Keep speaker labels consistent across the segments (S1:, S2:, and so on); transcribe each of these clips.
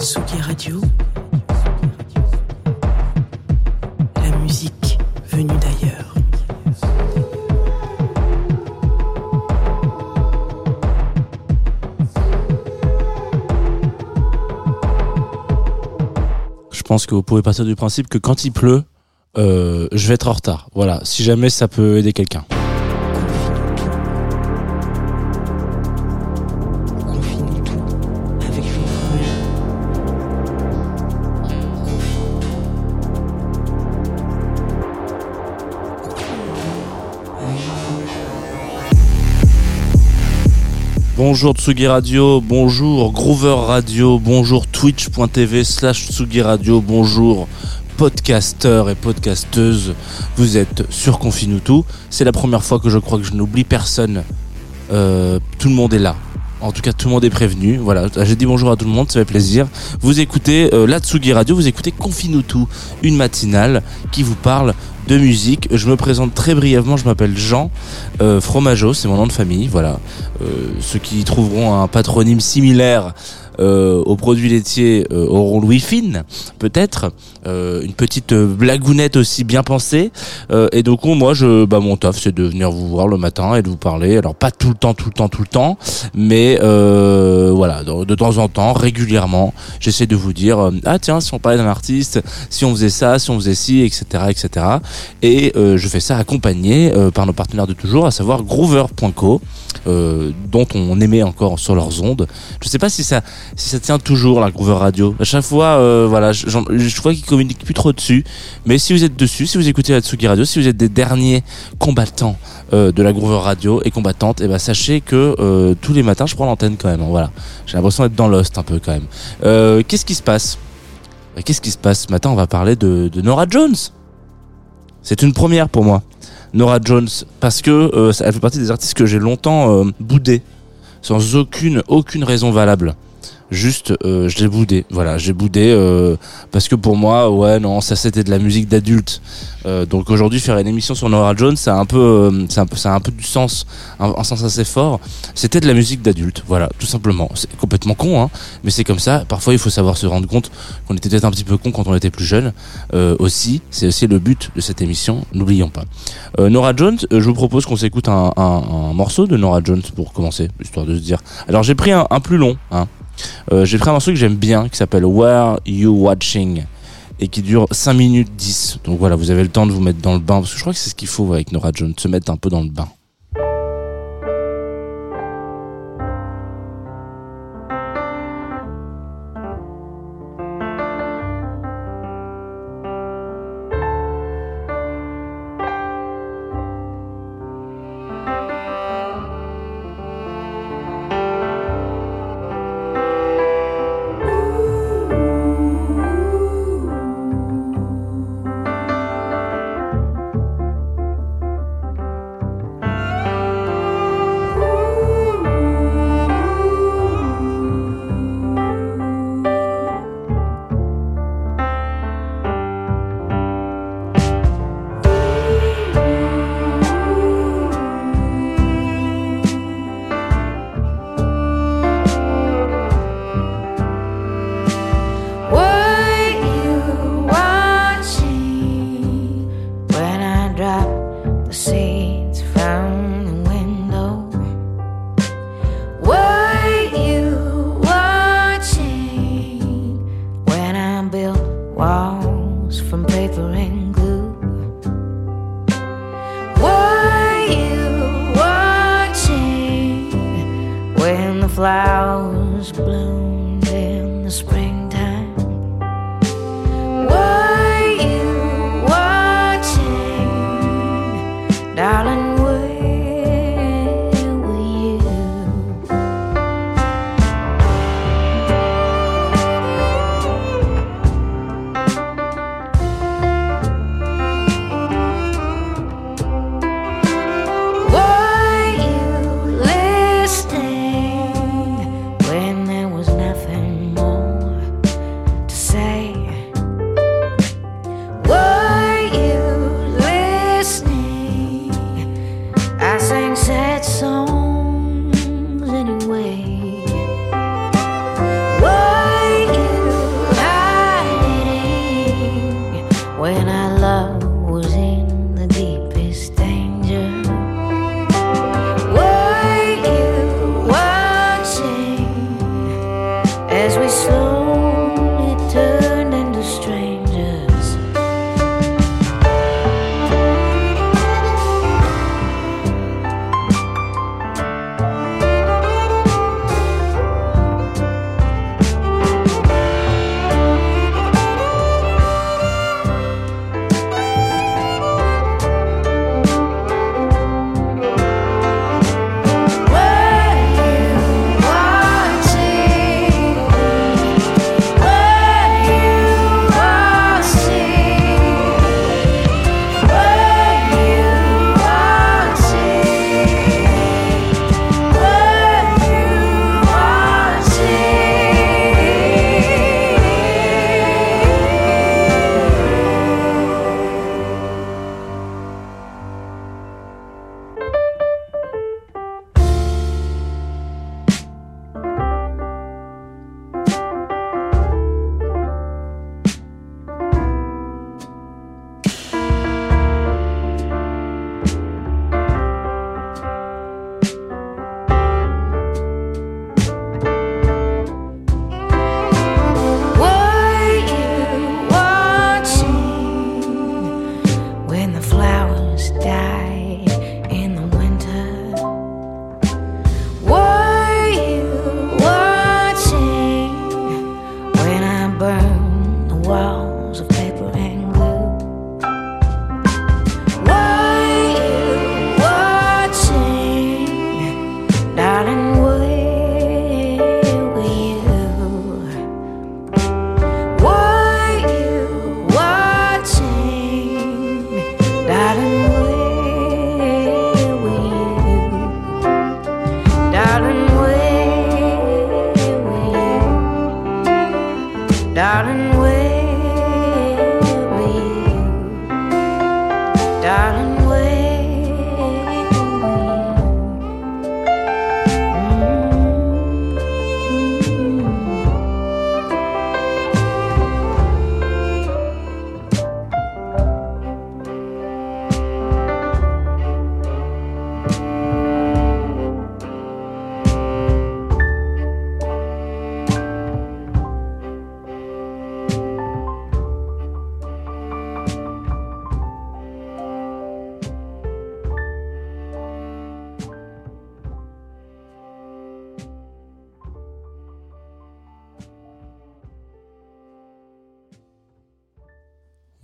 S1: Tsugi Radio. La musique venue d'ailleurs.
S2: Je pense que vous pouvez partir du principe que quand il pleut, euh, je vais être en retard. Voilà, si jamais ça peut aider quelqu'un. Bonjour Tsugi Radio, bonjour Groover Radio, bonjour twitch.tv slash Tsugi Radio, bonjour podcasteurs et podcasteuses. Vous êtes sur Confinutu. C'est la première fois que je crois que je n'oublie personne. Euh, tout le monde est là. En tout cas, tout le monde est prévenu. Voilà, j'ai dit bonjour à tout le monde, ça fait plaisir. Vous écoutez euh, Radio, vous écoutez Confinutu, une matinale qui vous parle de musique. Je me présente très brièvement, je m'appelle Jean euh, Fromageau, c'est mon nom de famille. Voilà, Euh, ceux qui trouveront un patronyme similaire aux produits laitiers euh, auront Louis Fine, peut-être. Euh, une petite euh, blagounette aussi bien pensée. Euh, et donc moi, je, bah, mon taf, c'est de venir vous voir le matin et de vous parler. Alors pas tout le temps, tout le temps, tout le temps, mais euh, voilà, de, temps en temps, régulièrement, j'essaie de vous dire euh, ah tiens, si on parlait d'un artiste, si on faisait ça, si on faisait ci, etc., etc. Et euh, je fais ça accompagné euh, par nos partenaires de toujours, à savoir Groover.co, euh, dont on émet encore sur leurs ondes. Je sais pas si ça, si ça tient toujours la Groover Radio. À chaque fois, euh, voilà, je, je vois qu'ils communiquent plus trop dessus. Mais si vous êtes dessus, si vous écoutez la Tsugi Radio, si vous êtes des derniers combattants euh, de la Groover Radio et combattantes, et ben sachez que euh, tous les matins, je prends l'antenne quand même. hein, voilà, j'ai l'impression d'être dans Lost un peu quand même. Qu'est-ce qui se passe? Ben, Qu'est-ce qui se passe? Ce matin On va parler de, Nora Jones. C'est une première pour moi. Nora Jones parce que elle fait partie des artistes que j'ai longtemps boudé sans aucune aucune raison valable. Juste, euh, je l'ai boudé. Voilà, j'ai boudé euh, parce que pour moi, ouais, non, ça c'était de la musique d'adulte. Euh, donc aujourd'hui, faire une émission sur Nora Jones, ça a un peu, euh, ça un peu, ça a un peu du sens, un, sens assez fort. C'était de la musique d'adulte, voilà, tout simplement. C'est complètement con, hein, mais c'est comme ça. Parfois, il faut savoir se rendre compte qu'on était peut-être un petit peu con quand on était plus jeune. Euh, aussi, c'est aussi le but de cette émission. N'oublions pas. Euh, Nora Jones, je vous propose qu'on s'écoute un, un, un morceau de Nora Jones pour commencer, histoire de se dire. Alors j'ai pris un, un plus long. Hein. Euh, j'ai pris un morceau que j'aime bien, qui s'appelle Where You Watching et qui dure 5 minutes 10. Donc voilà, vous avez le temps de vous mettre dans le bain, parce que je crois que c'est ce qu'il faut avec Nora Jones, se mettre un peu dans le bain.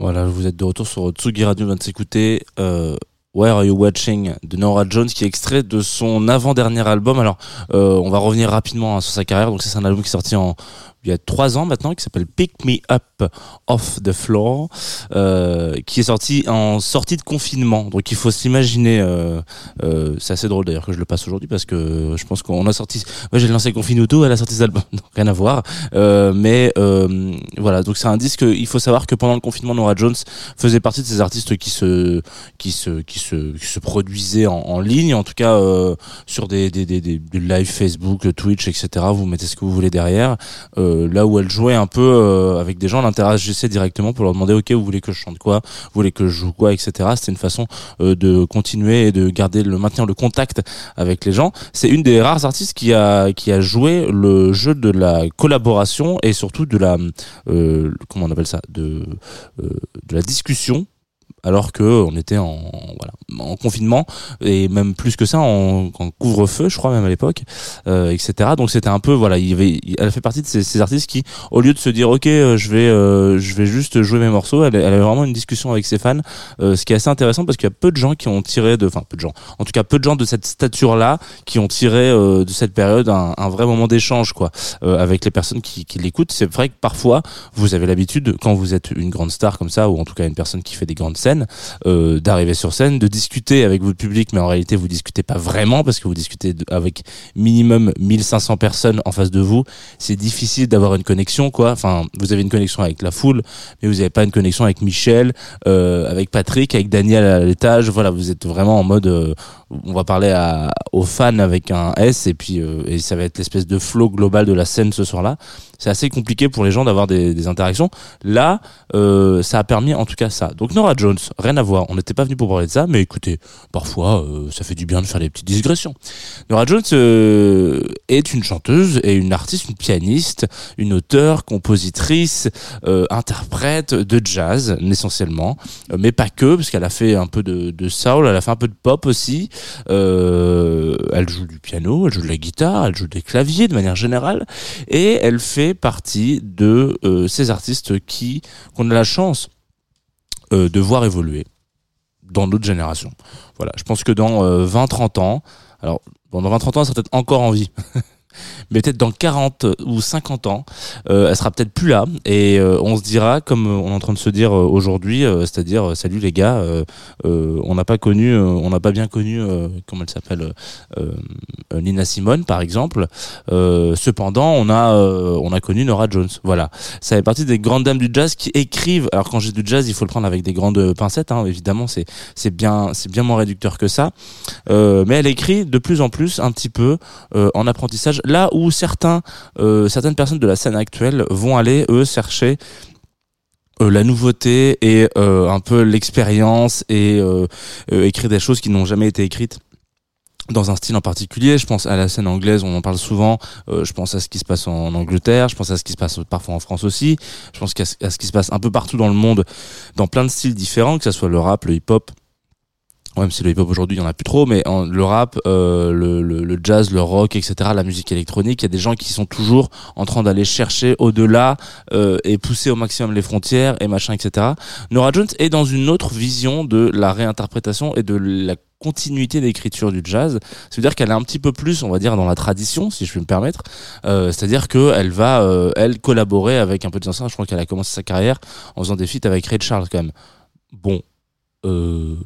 S2: Voilà, vous êtes de retour sur Tsugi Radio, on vient de s'écouter euh, Where Are You Watching de Nora Jones qui est extrait de son avant-dernier album. Alors, euh, on va revenir rapidement hein, sur sa carrière. Donc, c'est un album qui est sorti il y a trois ans maintenant, qui s'appelle Pick Me Up Off the Floor, euh, qui est sorti en sortie de confinement. Donc, il faut s'imaginer. Euh, c'est assez drôle d'ailleurs que je le passe aujourd'hui parce que je pense qu'on a sorti. Moi, j'ai lancé Confinuto, elle a sorti cet album, donc rien à voir. Mais voilà, donc c'est un disque. Il faut savoir que pendant le confinement, Nora Jones faisait partie de ces artistes qui se qui se qui se produisaient en, en ligne, en tout cas euh, sur des des, des des des live Facebook, Twitch, etc. Vous mettez ce que vous voulez derrière. Euh, là où elle jouait un peu euh, avec des gens, elle interagissait directement pour leur demander ok, vous voulez que je chante quoi, vous voulez que je joue quoi, etc. C'était une façon euh, de continuer et de garder le maintenir le contact avec les gens. C'est une des rares artistes qui a qui a joué le jeu de la collaboration et surtout de la euh, comment on appelle ça? De euh, de la discussion alors que on était en voilà en confinement et même plus que ça en, en couvre-feu, je crois même à l'époque, euh, etc. Donc c'était un peu voilà, il y avait, elle fait partie de ces, ces artistes qui, au lieu de se dire ok, euh, je vais euh, je vais juste jouer mes morceaux, elle, elle avait vraiment une discussion avec ses fans, euh, ce qui est assez intéressant parce qu'il y a peu de gens qui ont tiré de, enfin peu de gens, en tout cas peu de gens de cette stature là qui ont tiré euh, de cette période un, un vrai moment d'échange quoi euh, avec les personnes qui, qui l'écoutent. C'est vrai que parfois vous avez l'habitude quand vous êtes une grande star comme ça ou en tout cas une personne qui fait des grandes scènes euh, d'arriver sur scène, de discuter avec votre public, mais en réalité vous discutez pas vraiment parce que vous discutez avec minimum 1500 personnes en face de vous. C'est difficile d'avoir une connexion quoi. Enfin, vous avez une connexion avec la foule, mais vous n'avez pas une connexion avec Michel, euh, avec Patrick, avec Daniel à l'étage. Voilà, vous êtes vraiment en mode, euh, on va parler aux fans avec un S et puis et ça va être l'espèce de flow global de la scène ce soir-là. C'est assez compliqué pour les gens d'avoir des, des interactions. Là, ça a permis en tout cas ça. Donc Nora Jones, rien à voir. On n'était pas venu pour parler de ça, mais écoutez, parfois euh, ça fait du bien de faire des petites digressions. Nora Jones euh, est une chanteuse et une artiste, une pianiste, une auteure, compositrice, euh, interprète de jazz essentiellement, mais pas que, parce qu'elle a fait un peu de, de soul, elle a fait un peu de pop aussi. Elle joue du piano, elle joue de la guitare, elle joue des claviers de manière générale, et elle fait partie de ces artistes qui qu'on a la chance euh, de voir évoluer dans notre génération. Voilà, je pense que dans 20-30 ans, alors bon, dans 20-30 ans, elle sera peut-être encore en vie. Mais peut-être dans 40 ou 50 ans, euh, elle sera peut-être plus là et euh, on se dira comme on est en train de se dire euh, aujourd'hui, euh, c'est-à-dire salut les gars, on n'a pas connu, on n'a pas bien connu, comment elle s'appelle, Nina Simone par exemple. Cependant, on a on a connu Nora Jones. Voilà, ça fait partie des grandes dames du jazz qui écrivent. Alors quand j'ai du jazz, il faut le prendre avec des grandes pincettes. Hein, évidemment, c'est c'est bien c'est bien moins réducteur que ça. Mais elle écrit de plus en plus un petit peu en apprentissage. Là où certains euh, certaines personnes de la scène actuelle vont aller eux chercher euh, la nouveauté et euh, un peu l'expérience et euh, euh, écrire des choses qui n'ont jamais été écrites dans un style en particulier. Je pense à la scène anglaise, on en parle souvent. Euh, je pense à ce qui se passe en Angleterre. Je pense à ce qui se passe parfois en France aussi. Je pense à ce qui se passe un peu partout dans le monde, dans plein de styles différents, que ce soit le rap, le hip-hop. Même si le hip-hop aujourd'hui, il y en a plus trop, mais en- le rap, euh, le, le, le jazz, le rock, etc., la musique électronique, il y a des gens qui sont toujours en train d'aller chercher au-delà euh, et pousser au maximum les frontières et machin, etc. Nora Jones est dans une autre vision de la réinterprétation et de la continuité d'écriture du jazz. C'est-à-dire qu'elle est un petit peu plus, on va dire, dans la tradition, si je puis me permettre. Euh, C'est-à-dire qu'elle va, euh, elle, collaborer avec un peu de. Je crois qu'elle a commencé sa carrière en faisant des feats avec Ray Charles, quand même. Bon. Euh,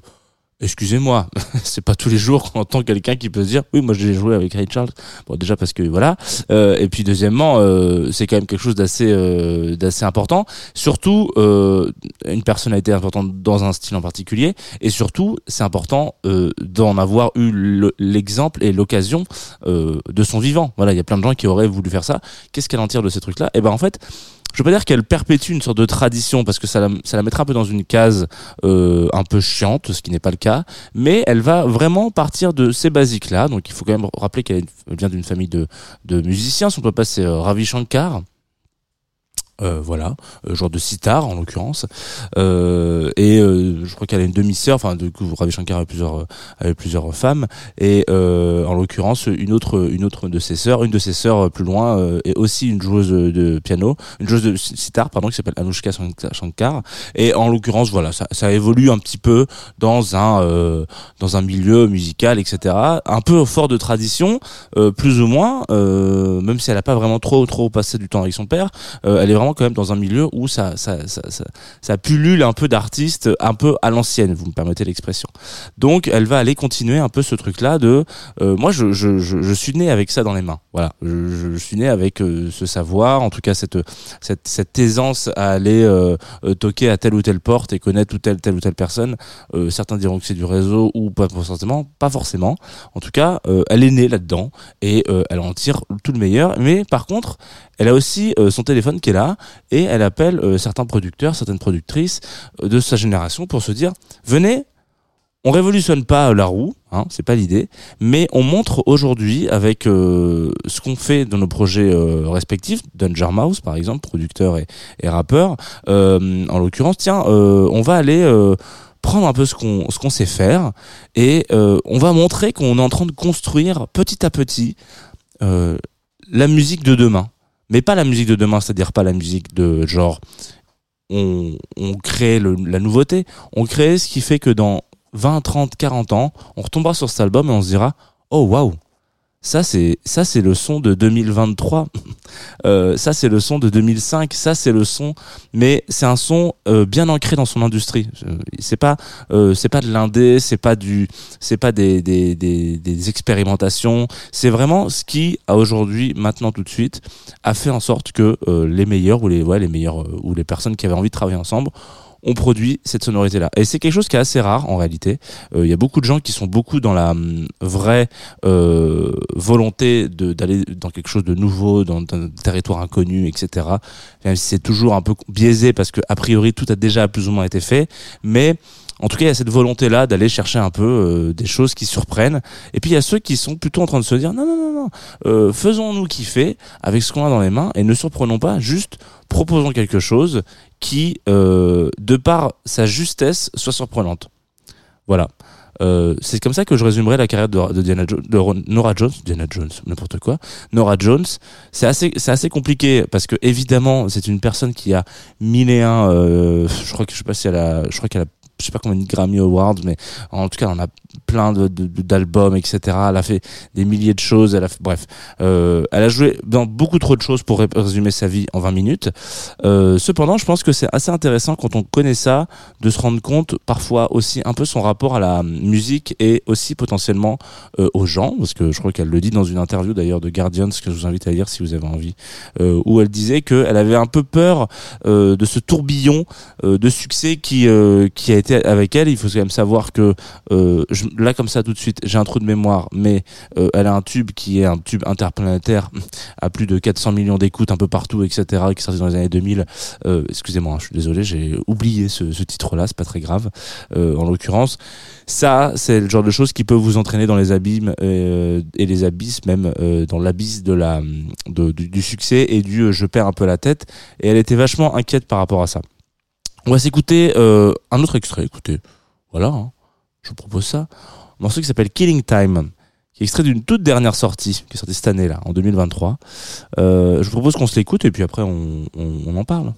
S2: Excusez-moi, c'est pas tous les jours qu'on entend quelqu'un qui peut se dire oui moi j'ai joué avec Ray Charles. Bon déjà parce que voilà. Euh, et puis deuxièmement euh, c'est quand même quelque chose d'assez euh, d'assez important. Surtout euh, une personnalité importante dans un style en particulier. Et surtout c'est important euh, d'en avoir eu le- l'exemple et l'occasion euh, de son vivant. Voilà il y a plein de gens qui auraient voulu faire ça. Qu'est-ce qu'elle en tire de ces trucs là Et ben en fait je veux pas dire qu'elle perpétue une sorte de tradition parce que ça la, mettra un peu dans une case euh, un peu chiante, ce qui n'est pas le cas, mais elle va vraiment partir de ces basiques-là. Donc il faut quand même rappeler qu'elle vient d'une famille de, de musiciens. Son papa c'est euh, Ravi Shankar. Euh, voilà, euh, genre de sitar en l'occurrence, euh, et euh, je crois qu'elle a une demi-sœur, enfin du coup Ravi Shankar avait plusieurs, euh, avait plusieurs femmes, et euh, en l'occurrence une autre, une autre de ses sœurs, une de ses sœurs euh, plus loin euh, est aussi une joueuse de piano, une joueuse de sitar pardon qui s'appelle Anushka Shankar, et en l'occurrence voilà ça, ça évolue un petit peu dans un euh, dans un milieu musical etc, un peu fort de tradition, euh, plus ou moins, euh, même si elle a pas vraiment trop trop passé du temps avec son père, euh, elle est vraiment quand même dans un milieu où ça ça ça ça, ça pullule un peu d'artistes un peu à l'ancienne, vous me permettez l'expression. Donc elle va aller continuer un peu ce truc là de euh, moi je, je, je, suis né avec ça dans les mains. Voilà, je, suis né avec euh, ce savoir, en tout cas cette cette, cette aisance à aller euh, toquer à telle ou telle porte et connaître telle telle ou telle personne. Certains diront que c'est du réseau ou pas forcément, pas forcément. En tout cas, elle est née là-dedans et elle en tire tout le meilleur. Mais par contre, elle a aussi euh, son téléphone qui est là et elle appelle euh, certains producteurs, certaines productrices euh, de sa génération pour se dire venez. On révolutionne pas la roue, hein, c'est pas l'idée, mais on montre aujourd'hui avec ce qu'on fait dans nos projets respectifs, Danger Mouse par exemple, producteur et, rappeur, en l'occurrence, tiens, on va aller prendre un peu ce qu'on sait faire et on va montrer qu'on est en train de construire petit à petit la musique de demain. Mais pas la musique de demain, c'est-à-dire pas la musique de genre on, on crée le- la nouveauté, on crée ce qui fait que dans 20, 30, 40 ans, on retombera sur cet album et on se dira "Oh waouh, ça c'est ça c'est le son de 2023. Euh, ça c'est le son de 2005, ça c'est le son mais c'est un son euh, bien ancré dans son industrie. C'est pas euh, c'est pas de l'indé, c'est pas du c'est pas des des, des, des expérimentations, c'est vraiment ce qui à aujourd'hui maintenant tout de suite a fait en sorte que euh, les meilleurs ou les ouais les meilleurs euh, ou les personnes qui avaient envie de travailler ensemble ont produit cette sonorité là et c'est quelque chose qui est assez rare en réalité. Euh, il y a beaucoup de gens qui sont beaucoup dans la hum, vraie euh, volonté d'aller dans quelque chose de nouveau dans, dans un territoire inconnu etc même si c'est toujours un peu biaisé parce que a priori tout a déjà plus ou moins été fait. Mais en tout cas, il y a cette volonté-là d'aller chercher un peu euh, des choses qui surprennent. Et puis il y a ceux qui sont plutôt en train de se dire non, non, non, non, euh, faisons-nous kiffer avec ce qu'on a dans les mains et ne surprenons pas, juste proposons quelque chose qui, euh, de par sa justesse, soit surprenante. Voilà. Euh, c'est comme ça que je résumerai la carrière de, Diana Jo- de Nora Jones, Diana Jones, n'importe quoi. Nora Jones, c'est assez, c'est assez compliqué parce que évidemment, c'est une personne qui a mille et un. Euh, je crois que je sais pas si elle a, je crois qu'elle a, je sais pas combien de Grammy Awards, mais en tout cas, on a plein de, d'albums, etc. Elle a fait des milliers de choses. Elle a, bref, euh, elle a joué dans beaucoup trop de choses pour ré- résumer sa vie en 20 minutes. Euh, cependant, je pense que c'est assez intéressant quand on connaît ça de se rendre compte parfois aussi un peu son rapport à la musique et aussi potentiellement euh, aux gens, parce que je crois qu'elle le dit dans une interview d'ailleurs de Guardians que je vous invite à lire si vous avez envie, où elle disait qu'elle avait un peu peur de ce tourbillon de succès qui qui a été avec elle. Il faut quand même savoir que euh, là comme ça tout de suite, j'ai un trou de mémoire, mais euh, elle a un tube qui est un tube interplanétaire à plus de 400 millions d'écoutes un peu partout, etc., qui sorti dans les années 2000. Euh, excusez-moi, je suis désolé, j'ai oublié ce, titre-là, c'est pas très grave. En l'occurrence, ça, c'est le genre de choses qui peut vous entraîner dans les abîmes et les abysses, même dans l'abysse de la du, succès et du je perds un peu la tête. Et elle était vachement inquiète par rapport à ça. On va s'écouter euh, un autre extrait. Écoutez, voilà, hein, je vous propose ça. Un morceau qui s'appelle Killing Time, qui est extrait d'une toute dernière sortie, qui est sortie cette année là, en 2023. Euh, je vous propose qu'on se l'écoute et puis après on, on, on en parle.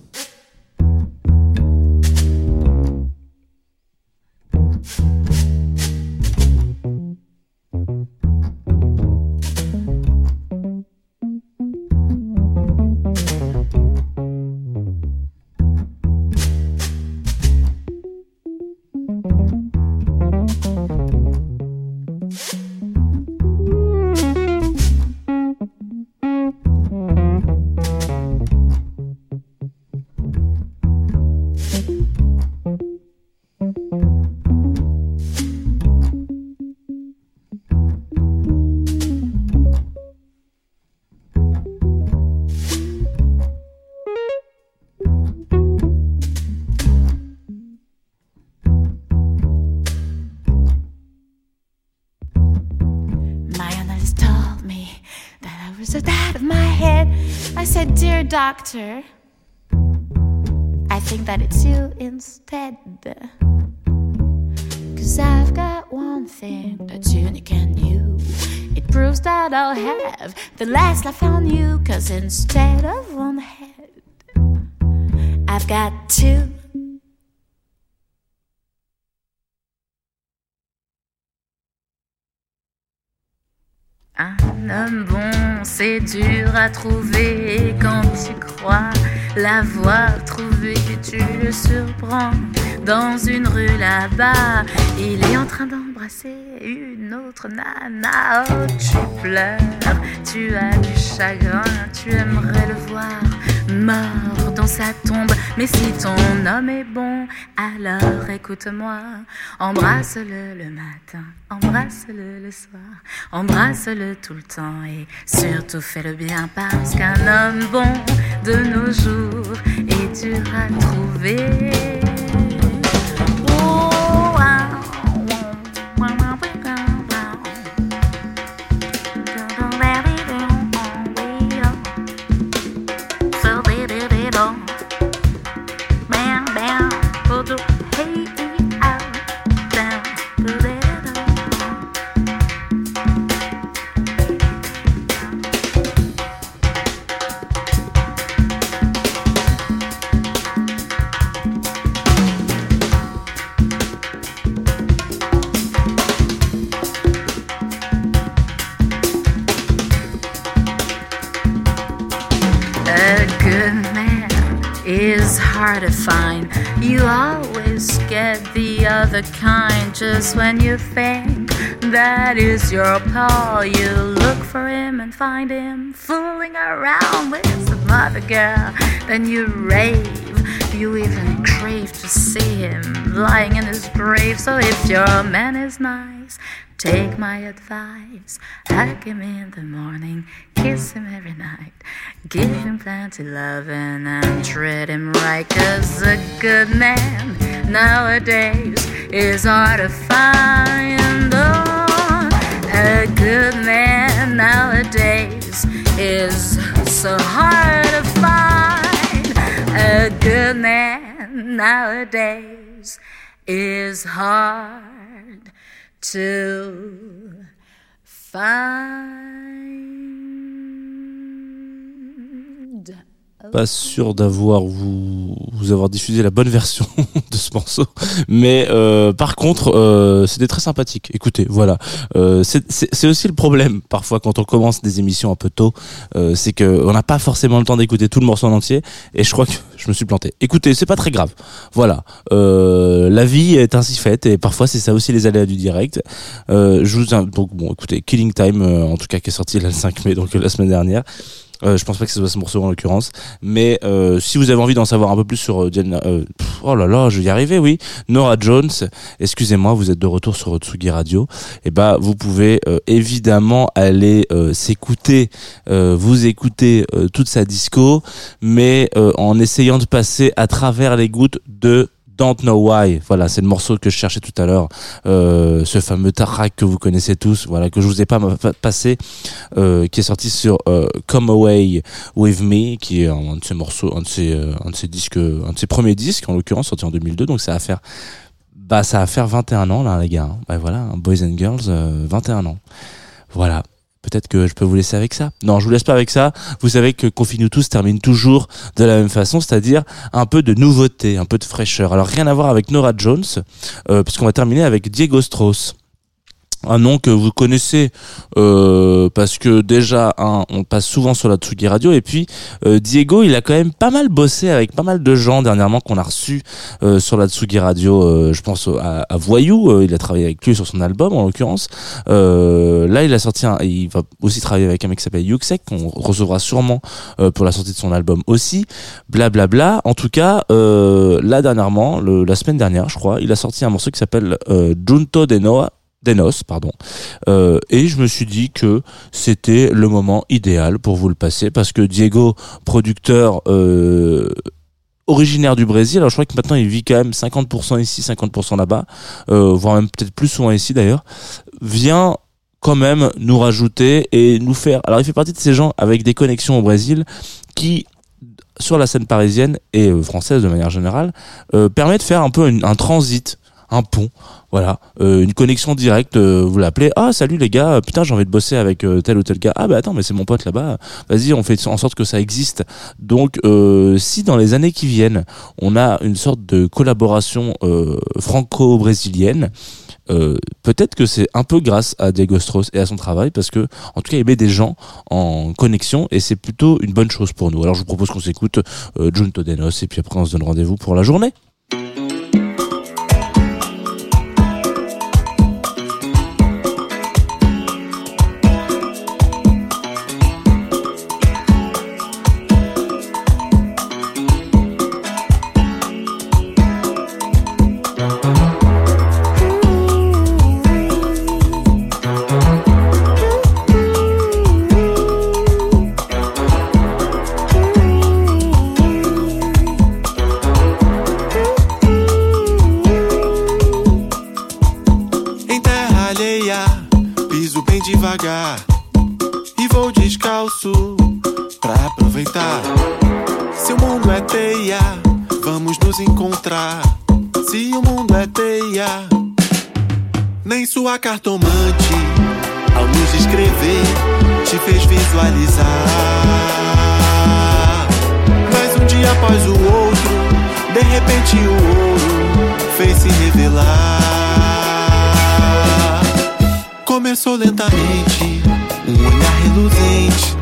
S3: Dear doctor, I think that it's you instead. Cause I've got one thing that's unique and new. It proves that I'll have the last laugh on you. Cause instead of one head, I've got two. Un homme bon, c'est dur à trouver et quand tu crois l'avoir trouvé, tu le surprends dans une rue là-bas. Il est en train d'embrasser une autre nana. Oh, tu pleures, tu as du chagrin, tu aimerais le voir mort dans sa tombe. Mais si ton homme est bon, alors écoute-moi. Embrasse-le le matin, embrasse-le le soir, embrasse-le tout le temps et surtout fais-le bien parce qu'un homme bon de nos jours est dur à trouver. Other kind just when you think that is your pal. You look for him and find him fooling around with some other girl. Then you rave. You even crave to see him lying in his grave. So if your man is nice, Take my advice, hug him in the morning, kiss him every night, give him plenty loving and treat him right. Cause a good man nowadays is hard to find. Oh, a good man nowadays is so hard to find. A good man nowadays is hard to find.
S2: Pas sûr d'avoir vous vous avoir diffusé la bonne version de ce morceau. Mais euh, par contre euh, c'était très sympathique. Écoutez voilà. Euh, c'est- aussi le problème parfois quand on commence des émissions un peu tôt euh, c'est que on n'a pas forcément le temps d'écouter tout le morceau en entier. Et je crois que je me suis planté. Écoutez c'est pas très grave. Voilà. Euh, la vie est ainsi faite et parfois c'est ça aussi les aléas du direct. Euh, je vous donc bon écoutez Killing Time en tout cas qui est sorti le 5 mai donc la semaine dernière euh, je pense pas que ce soit ce morceau en l'occurrence, mais euh, si vous avez envie d'en savoir un peu plus sur Diana, euh, pff, oh là là, je vais y arriver, oui, Nora Jones, excusez-moi, vous êtes de retour sur Tsugi Radio, et bah vous pouvez évidemment aller s'écouter, vous écouter toute sa disco, mais en essayant de passer à travers les gouttes de Don't Know Why. Voilà, c'est le morceau que je cherchais tout à l'heure, euh, ce fameux track que vous connaissez tous, voilà, que je vous ai pas passé, euh, qui est sorti sur euh, Come Away With Me, qui est un de ses morceaux, un de ses, un de ses disques, un de ses premiers disques en l'occurrence, sorti en 2002. Donc ça va faire, bah ça va faire 21 ans là, les gars. hein. Bah voilà, hein, Boys and Girls, euh, 21 ans. Voilà. Peut-être que je peux vous laisser avec ça. Non, je vous laisse pas avec ça. Vous savez que Confine-nous tous termine toujours de la même façon, c'est-à-dire un peu de nouveauté, un peu de fraîcheur. Alors rien à voir avec Nora Jones, euh, puisqu'on va terminer avec Diego Strauss un nom que vous connaissez euh, parce que déjà un, on passe souvent sur la Tsugi Radio. Et puis euh, Diego il a quand même pas mal bossé avec pas mal de gens dernièrement qu'on a reçus euh, sur la Tsugi Radio. Euh, je pense à, à Voyou euh, il a travaillé avec lui sur son album en l'occurrence. Euh, là il a sorti un, il va aussi travailler avec un mec qui s'appelle Yuxek qu'on recevra sûrement pour la sortie de son album aussi. Blablabla en tout cas là dernièrement le, la semaine dernière je crois il a sorti un morceau qui s'appelle Junto de Noa Denos, pardon. Euh, et je me suis dit que c'était le moment idéal pour vous le passer parce que Diego, producteur euh, originaire du Brésil, alors je crois que maintenant il vit quand même 50% ici, 50% là-bas, euh, voire même peut-être plus souvent ici d'ailleurs, vient quand même nous rajouter et nous faire. Alors il fait partie de ces gens avec des connexions au Brésil qui sur la scène parisienne et euh, française de manière générale, euh, permet de faire un peu une- un transit, un pont, voilà, euh, une connexion directe. euh, vous l'appelez, ah salut les gars, putain j'ai envie de bosser avec euh, tel ou tel gars. Ah bah attends mais c'est mon pote là-bas. Vas-y, on fait en sorte que ça existe. Donc si dans les années qui viennent, on a une sorte de collaboration franco-brésilienne. peut-être que c'est un peu grâce à Diego Strauss et à son travail parce que en tout cas il met des gens en connexion et c'est plutôt une bonne chose pour nous alors je vous propose qu'on s'écoute euh, Junto et puis après on se donne rendez-vous pour la journée
S4: após o outro, de repente o ouro fez se revelar. Começou lentamente, um olhar reluzente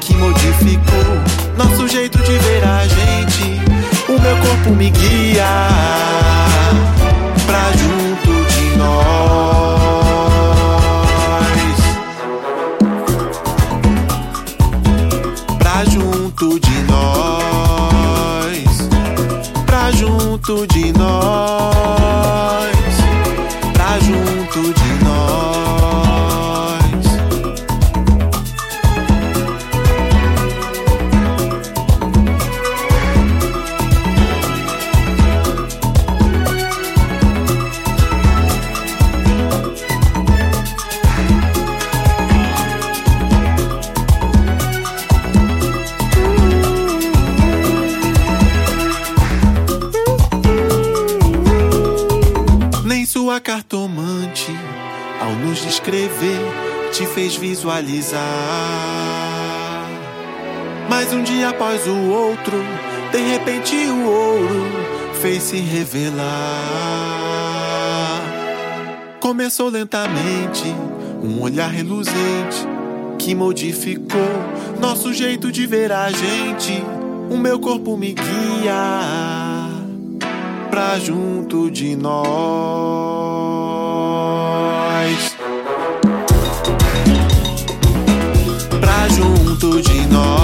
S4: que modificou nosso jeito de ver a gente. O meu corpo me guia visualizar. Mas um dia após o outro, de repente o ouro fez se revelar. Começou lentamente, um olhar reluzente que modificou nosso jeito de ver a gente. O meu corpo me guia pra junto de nós. de nós.